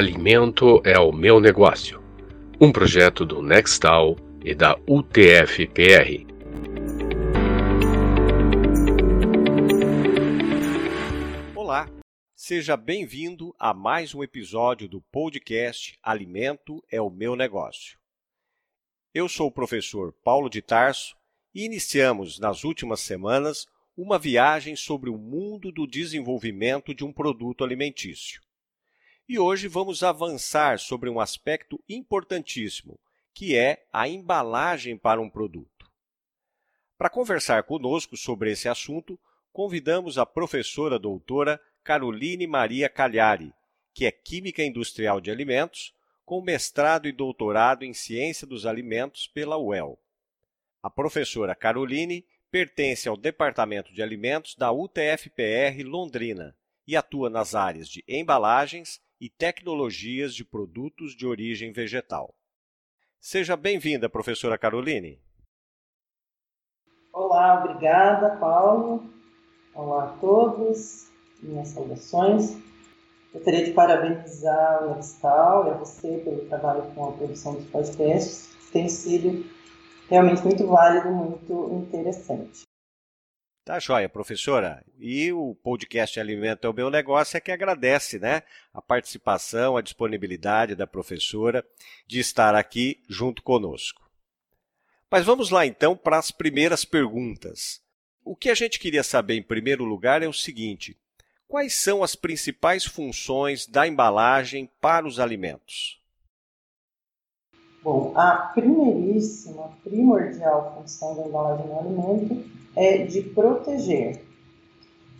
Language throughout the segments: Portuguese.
Alimento é o meu negócio. Um projeto do Nextal e da UTF-PR. Olá, seja bem-vindo a mais um episódio do podcast Alimento é o meu negócio. Eu sou o professor Paulo de Tarso e iniciamos nas últimas semanas uma viagem sobre o mundo do desenvolvimento de um produto alimentício. E hoje vamos avançar sobre um aspecto importantíssimo, que é a embalagem para um produto. Para conversar conosco sobre esse assunto, convidamos a professora doutora Caroline Maria Cagliari, que é Química Industrial de Alimentos, com mestrado e doutorado em Ciência dos Alimentos pela UEL. A professora Caroline pertence ao Departamento de Alimentos da UTFPR Londrina e atua nas áreas de embalagens e tecnologias de produtos de origem vegetal. Seja bem-vinda, professora Caroline. Olá, obrigada, Paulo. Olá a todos, minhas saudações. Gostaria de parabenizar o Nextal e a você pelo trabalho com a produção dos podcasts, tem sido realmente muito válido, muito interessante. Tá joia, professora. E o podcast Alimento é o meu negócio é que agradece, né, a participação, a disponibilidade da professora de estar aqui junto conosco. Mas vamos lá então para as primeiras perguntas. O que a gente queria saber em primeiro lugar é o seguinte: quais são as principais funções da embalagem para os alimentos? Bom, a primeiríssima, primordial função da embalagem do alimento é de proteger.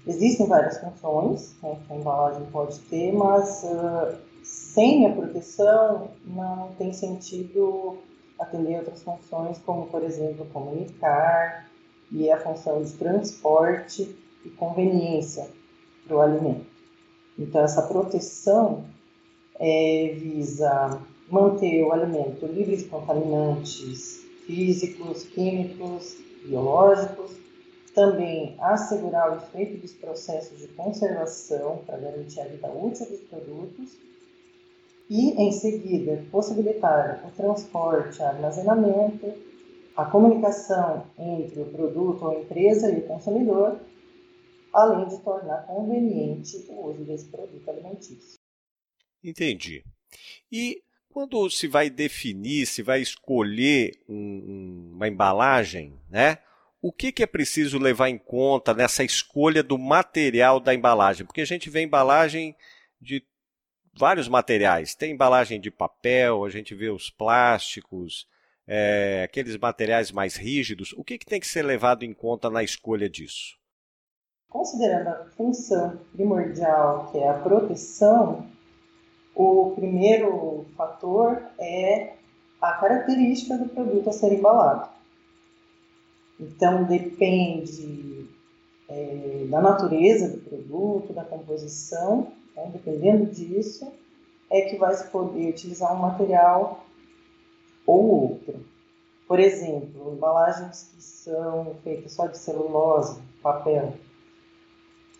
Existem várias funções né, que a embalagem pode ter, mas uh, sem a proteção não tem sentido atender outras funções, como, por exemplo, comunicar e a função de transporte e conveniência para o alimento. Então, essa proteção é, visa manter o alimento livre de contaminantes físicos, químicos, biológicos, também assegurar o efeito dos processos de conservação para garantir a vida útil dos produtos e, em seguida, possibilitar o transporte, armazenamento, a comunicação entre o produto ou empresa e o consumidor, além de tornar conveniente o uso desse produto alimentício. Entendi. E quando se vai definir, se vai escolher um, uma embalagem, né? O que, que é preciso levar em conta nessa escolha do material da embalagem? Porque a gente vê embalagem de vários materiais. Tem embalagem de papel, a gente vê os plásticos, é, aqueles materiais mais rígidos. O que, que tem que ser levado em conta na escolha disso? Considerando a função primordial, que é a proteção, o primeiro fator é a característica do produto a ser embalado. Então, depende é, da natureza do produto, da composição, né? dependendo disso, é que vai se poder utilizar um material ou outro. Por exemplo, embalagens que são feitas só de celulose, papel,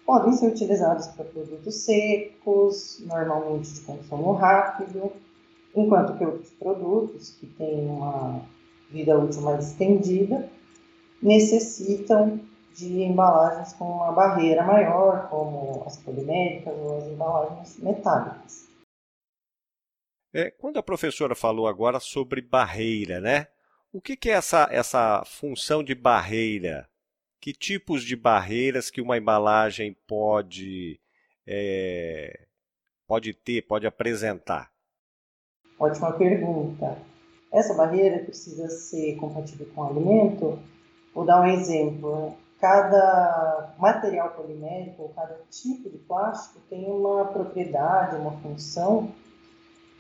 podem ser utilizados para produtos secos, normalmente de consumo rápido, enquanto que outros produtos que têm uma vida útil mais estendida necessitam de embalagens com uma barreira maior, como as poliméricas ou as embalagens metálicas. É, quando a professora falou agora sobre barreira, né? O que, que é essa, essa função de barreira? que tipos de barreiras que uma embalagem pode, é, pode ter, pode apresentar? Ótima pergunta. Essa barreira precisa ser compatível com o alimento. Vou dar um exemplo. Cada material polimérico, cada tipo de plástico tem uma propriedade, uma função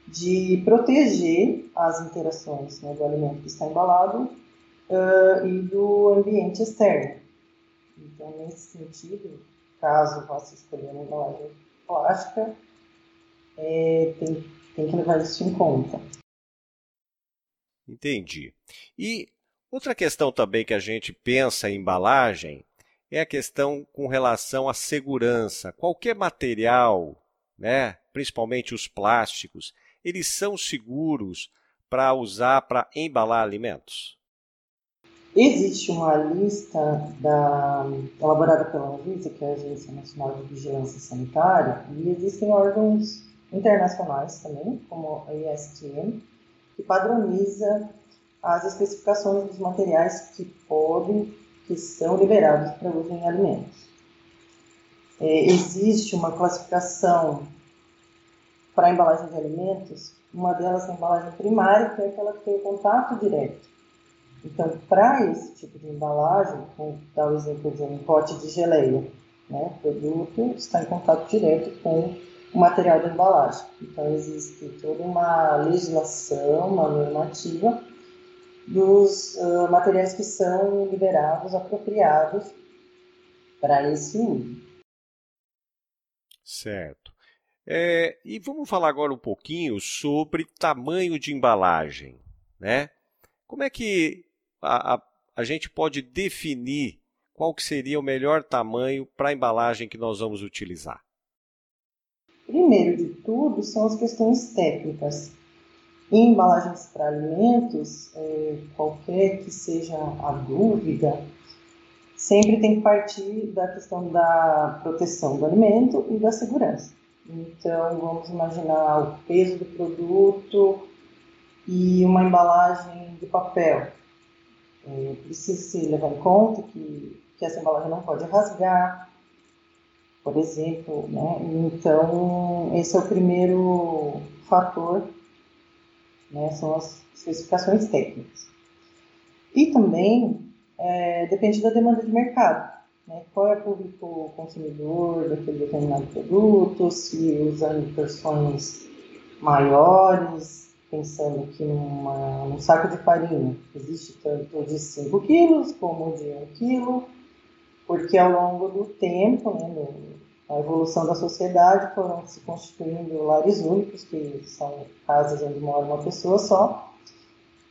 de proteger as interações né, do alimento que está embalado uh, e do ambiente externo. Então, nesse sentido, caso você escolher uma embalagem plástica, é, tem, tem que levar isso em conta. Entendi. E outra questão também que a gente pensa em embalagem é a questão com relação à segurança. Qualquer material né, principalmente os plásticos, eles são seguros para usar para embalar alimentos? Existe uma lista da, elaborada pela Anvisa, que é a Agência Nacional de Vigilância Sanitária, e existem órgãos internacionais também, como a ISTM, que padroniza as especificações dos materiais que podem, que são liberados para uso em alimentos. É, existe uma classificação para a embalagem de alimentos, uma delas é a embalagem primária, que é aquela que tem o contato direto. Então, para esse tipo de embalagem, como dá o exemplo de um pote de geleia, né, o produto está em contato direto com o material da embalagem. Então, existe toda uma legislação, uma normativa dos uh, materiais que são liberados, apropriados para esse uso. Certo. É, e vamos falar agora um pouquinho sobre tamanho de embalagem, né? Como é que a, a, a gente pode definir qual que seria o melhor tamanho para a embalagem que nós vamos utilizar? Primeiro de tudo são as questões técnicas. Em embalagens para alimentos, é, qualquer que seja a dúvida, sempre tem que partir da questão da proteção do alimento e da segurança. Então, vamos imaginar o peso do produto e uma embalagem de papel. É, precisa se levar em conta que, que essa embalagem não pode rasgar, por exemplo, né? Então, esse é o primeiro fator, né? São as especificações técnicas. E também é, depende da demanda de mercado. Né? Qual é o público consumidor daquele determinado produto, se usando porções maiores, pensando que numa, num saco de farinha existe tanto de 5 quilos como de 1 quilo, porque ao longo do tempo, né, do, a evolução da sociedade, foram se constituindo lares únicos, que são casas onde mora uma pessoa só,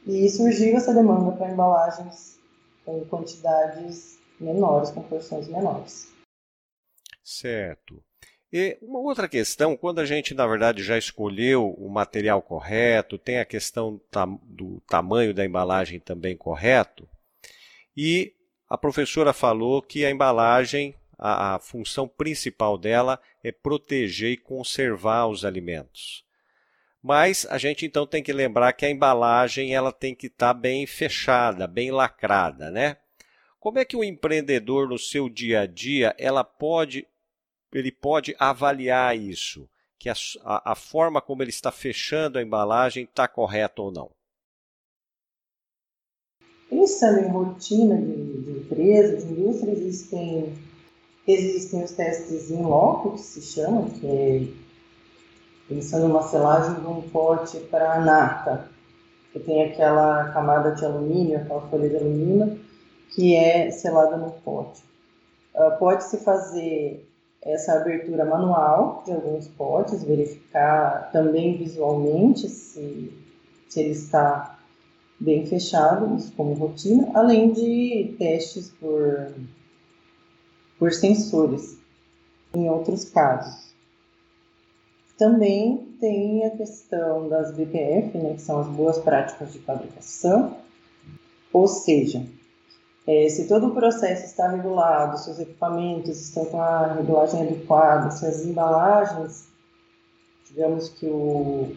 e surgiu essa demanda para embalagens com quantidades menores, com porções menores. Certo. E uma outra questão, quando a gente, na verdade, já escolheu o material correto, tem a questão do tamanho da embalagem também correto, e a professora falou que a embalagem, a, a função principal dela é proteger e conservar os alimentos. Mas a gente então tem que lembrar que a embalagem ela tem que estar tá bem fechada, bem lacrada, né? Como é que o empreendedor no seu dia a dia ela pode ele pode avaliar isso, que a, a, forma como ele está fechando a embalagem está correta ou não? Pensando em rotina de, de empresa, de indústria, existem, existem os testes em loco, que se chama, que é pensando numa selagem de um pote para nata, que tem aquela camada de alumínio, aquela folha de alumínio, que é selada no pote. Uh, Pode-se fazer essa abertura manual de alguns potes, verificar também visualmente se, se ele está bem fechado, isso como rotina, além de testes por, por sensores em outros casos. Também tem a questão das BPF, né, que são as boas práticas de fabricação, ou seja, é, se todo o processo está regulado, se os equipamentos estão com a regulagem adequada, se as embalagens, digamos que o,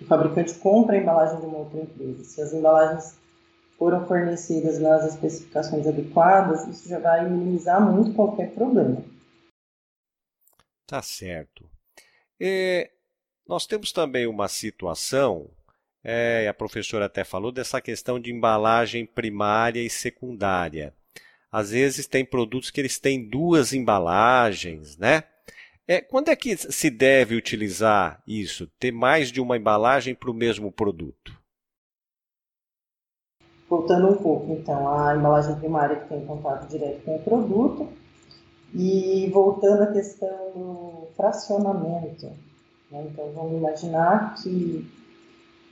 o fabricante compra a embalagem de uma outra empresa, se as embalagens foram fornecidas nas especificações adequadas, isso já vai minimizar muito qualquer problema. Tá certo. E nós temos também uma situação é, a professora até falou dessa questão de embalagem primária e secundária. Às vezes tem produtos que eles têm duas embalagens, né? É, quando é que se deve utilizar isso? Ter mais de uma embalagem para o mesmo produto? Voltando um pouco, então, a embalagem primária que tem contato direto com o produto e voltando à questão do fracionamento. Né? Então, vamos imaginar que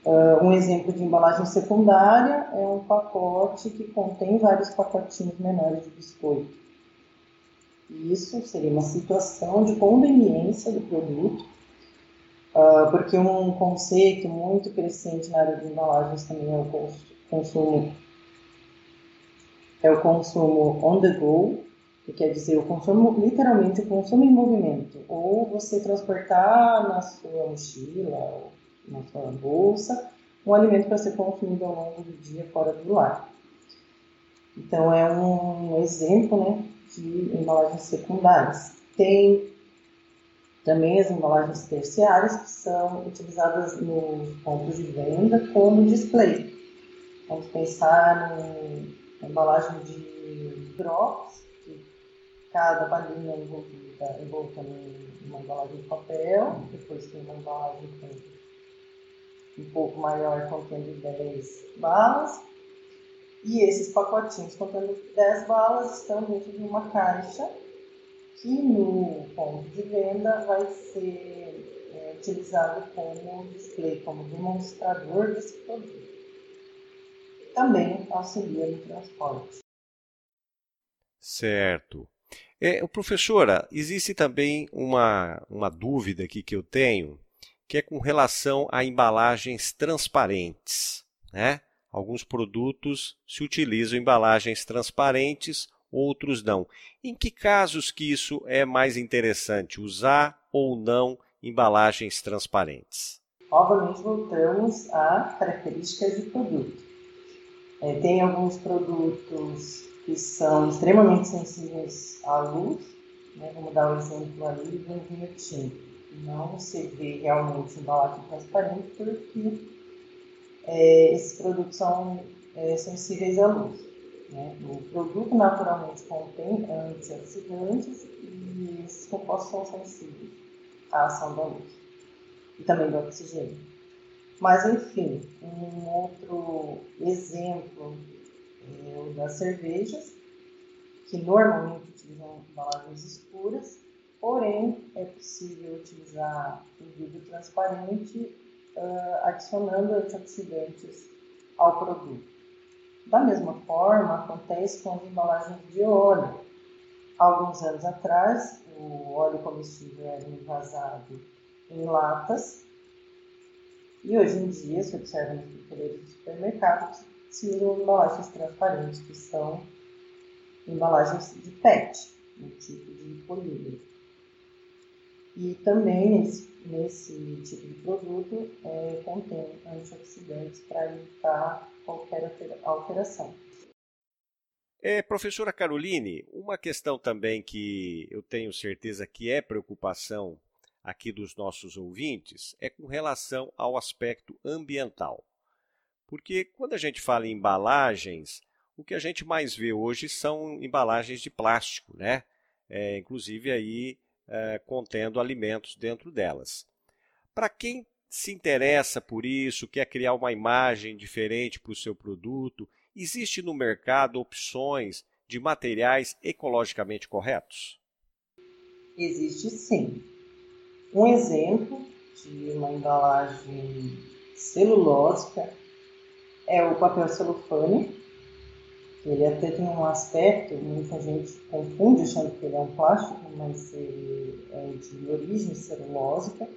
Uh, um exemplo de embalagem secundária é um pacote que contém vários pacotinhos menores de biscoito. Isso seria uma situação de conveniência do produto Uh, porque um conceito muito crescente na área de embalagens também é o consumo é o consumo on the go, que quer dizer o consumo, literalmente o consumo em movimento, ou você transportar na sua mochila ou na sua bolsa um alimento para ser consumido ao longo do dia fora do lar. Então é um exemplo né, de embalagens secundárias. Tem também as embalagens terciárias que são utilizadas nos pontos de venda como display. Vamos pensar na embalagem de drops, que cada balinha é envolvida, envolta numa embalagem de papel, depois tem uma embalagem um pouco maior contendo 10 balas, e esses pacotinhos contendo 10 balas estão dentro de uma caixa que no ponto de venda vai ser é, utilizado como display, como demonstrador desse produto. Também auxilia no transporte. Certo. É, professora, existe também uma, uma dúvida aqui que eu tenho, que é com relação a embalagens transparentes. Né? Alguns produtos se utilizam embalagens transparentes, outros não. Em que casos que isso é mais interessante, usar ou não embalagens transparentes? Novamente voltamos a características de produto. É, tem alguns produtos que são extremamente sensíveis à luz, né? vamos dar o exemplo ali do vinho. Não se vê realmente embalagem transparente porque é, esses produtos são é, sensíveis à luz. Né? O produto naturalmente contém antioxidantes e esses compostos são sensíveis à ação da luz e também do oxigênio. Mas, enfim, um outro exemplo é o das cervejas, que normalmente utilizam embalagens escuras, porém é possível utilizar o vidro transparente uh, adicionando antioxidantes ao produto. Da mesma forma, acontece com as embalagens de óleo. Alguns anos atrás, o óleo comestível era envasado em latas e hoje em dia, se observa nos prateleiros de supermercados, se usam embalagens transparentes, que são embalagens de PET, um tipo de polímero. E também nesse, nesse tipo de produto é, contém antioxidantes para evitar qualquer alteração. É, professora Caroline, uma questão também que eu tenho certeza que é preocupação aqui dos nossos ouvintes é com relação ao aspecto ambiental. Porque quando a gente fala em embalagens, o que a gente mais vê hoje são embalagens de plástico, né? É, inclusive aí é, contendo alimentos dentro delas. Para quem se interessa por isso, quer criar uma imagem diferente para o seu produto, existe no mercado opções de materiais ecologicamente corretos? Existe sim. Um exemplo de uma embalagem celulósica é o papel celofane, ele até tem um aspecto, muita gente confunde achando que ele é um plástico, mas ele é de origem celulósica.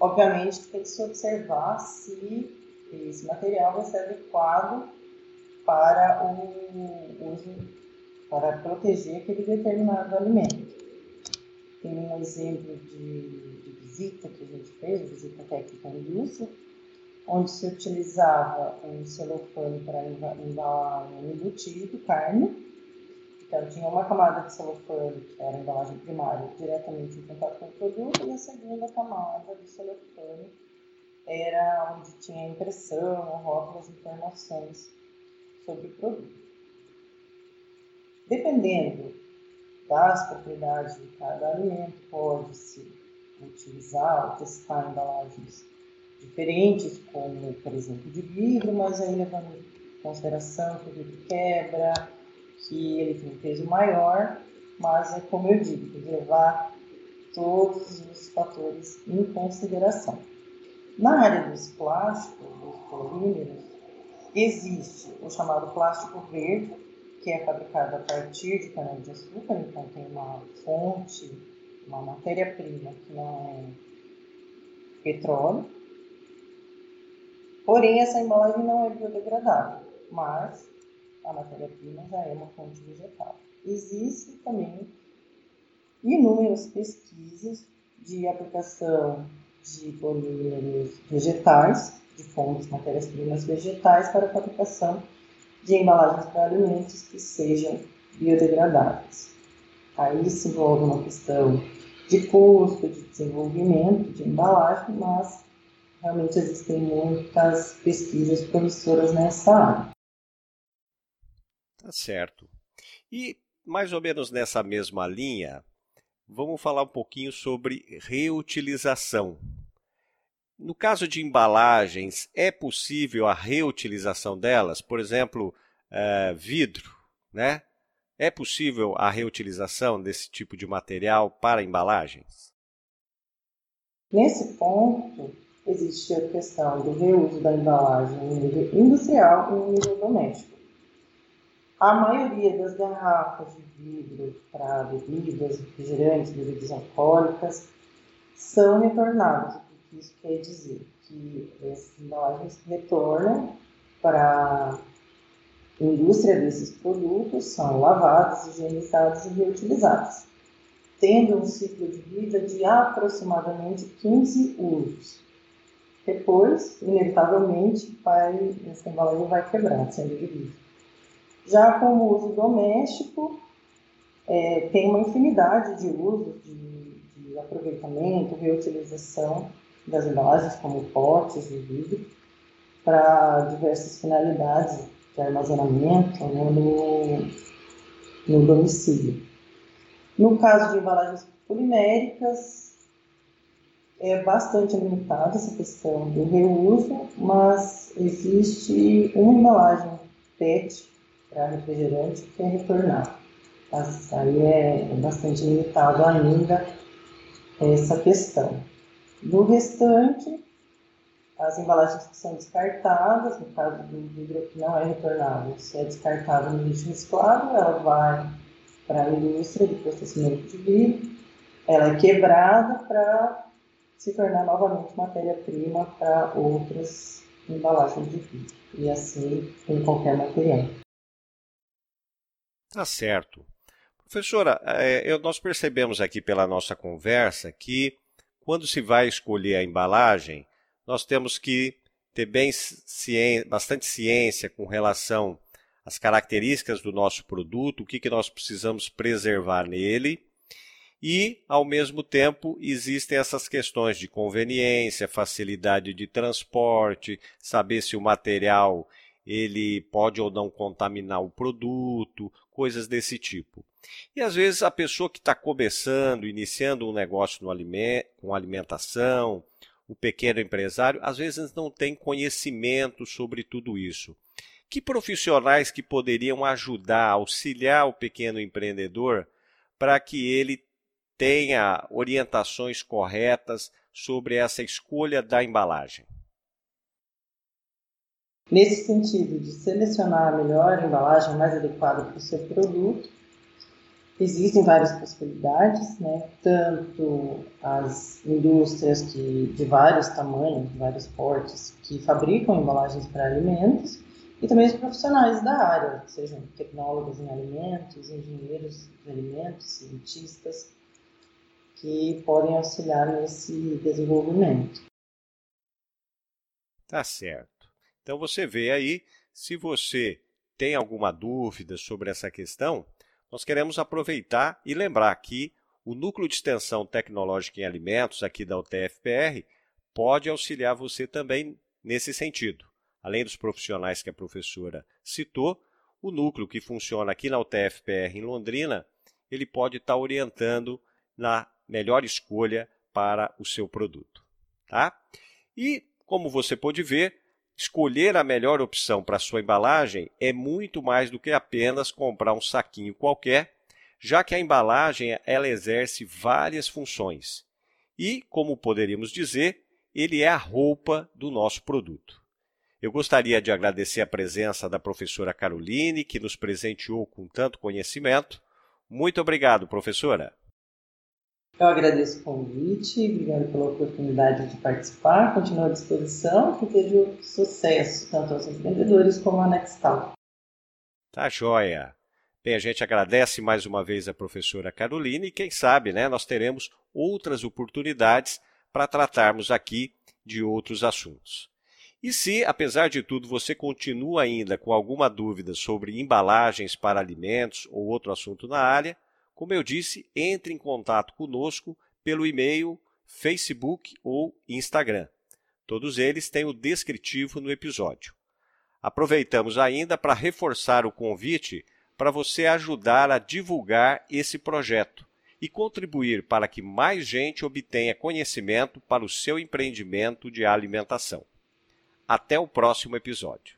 Obviamente tem que se observar se esse material vai ser adequado para o uso, para proteger aquele determinado alimento. Tem um exemplo de, de visita que a gente fez, visita técnica à indústria, onde se utilizava um celofane para embalar um embutido, carne. Então, tinha uma camada de celofane, que era a embalagem primária, diretamente em contato com o produto, e a segunda camada de celofane era onde tinha impressão, rótulos, informações sobre o produto. Dependendo das propriedades de cada alimento, pode-se utilizar ou testar embalagens diferentes, como, por exemplo, de vidro, mas aí levando em consideração que o vidro quebra, que ele tem um peso maior, mas é como eu digo, tem que levar todos os fatores em consideração. Na área dos plásticos, dos polímeros, existe o chamado plástico verde, que é fabricado a partir de cana-de-açúcar, então tem uma fonte, uma matéria-prima que não é petróleo. Porém, essa embalagem não é biodegradável, mas a matéria-prima já é uma fonte vegetal. Existem também inúmeras pesquisas de aplicação de polímeros vegetais, de fontes, matérias-primas vegetais, para a fabricação de embalagens para alimentos que sejam biodegradáveis. Aí se envolve uma questão de custo, de desenvolvimento de embalagem, mas realmente existem muitas pesquisas promissoras nessa área. Tá certo. E mais ou menos nessa mesma linha, vamos falar um pouquinho sobre reutilização. No caso de embalagens, é possível a reutilização delas? Por exemplo, uh, vidro, né? É possível a reutilização desse tipo de material para embalagens? Nesse ponto, existe a questão do reuso da embalagem em nível industrial e em nível doméstico. A maioria das garrafas de vidro para bebidas, refrigerantes, bebidas alcoólicas, são retornadas. Isso quer dizer? Que essas embalagens retornam para a indústria desses produtos, são lavadas, higienizadas e reutilizadas, tendo um ciclo de vida de aproximadamente 15 usos. Depois, inevitavelmente, vai, essa embalagem vai quebrar, sendo de vidro. Já com o uso doméstico, é, tem uma infinidade de usos, de, de, aproveitamento, reutilização das embalagens, como potes de vidro, para diversas finalidades de armazenamento né, no, no domicílio. No caso de embalagens poliméricas, é bastante limitada essa questão do reuso, mas existe uma embalagem PET para refrigerante que é retornar. Mas aí é, é bastante limitado ainda essa questão. No restante, as embalagens que são descartadas, no caso do vidro que não é retornável, se é descartado no lixo reciclado, ela vai para a indústria de processamento de vidro, ela é quebrada para se tornar novamente matéria-prima para outras embalagens de vidro, e assim em qualquer material. Tá certo. Professora, é, nós percebemos aqui pela nossa conversa que quando se vai escolher a embalagem, nós temos que ter bem ciência, bastante ciência com relação às características do nosso produto, o que, que nós precisamos preservar nele. E, ao mesmo tempo, existem essas questões de conveniência, facilidade de transporte, saber se o material ele pode ou não contaminar o produto, coisas desse tipo. E às vezes a pessoa que está começando, iniciando um negócio no aliment com alimentação, o pequeno empresário, às vezes não tem conhecimento sobre tudo isso. Que profissionais que poderiam ajudar, auxiliar o pequeno empreendedor para que ele tenha orientações corretas sobre essa escolha da embalagem? Nesse sentido, de selecionar a melhor embalagem mais adequada para o seu produto, existem várias possibilidades, né? tanto as indústrias que, de vários tamanhos, de vários portes, que fabricam embalagens para alimentos, e também os profissionais da área, sejam tecnólogos em alimentos, engenheiros de alimentos, cientistas, que podem auxiliar nesse desenvolvimento. Tá certo. Então você vê aí, se você tem alguma dúvida sobre essa questão, nós queremos aproveitar e lembrar que o Núcleo de Extensão Tecnológica em Alimentos, aqui da UTFPR, pode auxiliar você também nesse sentido. Além dos profissionais que a professora citou, o núcleo que funciona aqui na UTFPR em Londrina, ele pode estar orientando na melhor escolha para o seu produto. Tá? E, como você pode ver, Escolher a melhor opção para sua embalagem é muito mais do que apenas comprar um saquinho qualquer, já que a embalagem ela exerce várias funções. E, como poderíamos dizer, ele é a roupa do nosso produto. Eu gostaria de agradecer a presença da professora Caroline, que nos presenteou com tanto conhecimento. Muito obrigado, professora. Eu agradeço o convite, obrigado pela oportunidade de participar, continuo à disposição, que desejo sucesso tanto aos empreendedores como à Nextal. Tá joia! Bem, a gente agradece mais uma vez a professora Carolina e quem sabe, né, nós teremos outras oportunidades para tratarmos aqui de outros assuntos. E se, apesar de tudo, você continua ainda com alguma dúvida sobre embalagens para alimentos ou outro assunto na área, como eu disse, entre em contato conosco pelo e-mail, Facebook ou Instagram. Todos eles têm o descritivo no episódio. Aproveitamos ainda para reforçar o convite para você ajudar a divulgar esse projeto e contribuir para que mais gente obtenha conhecimento para o seu empreendimento de alimentação. Até o próximo episódio.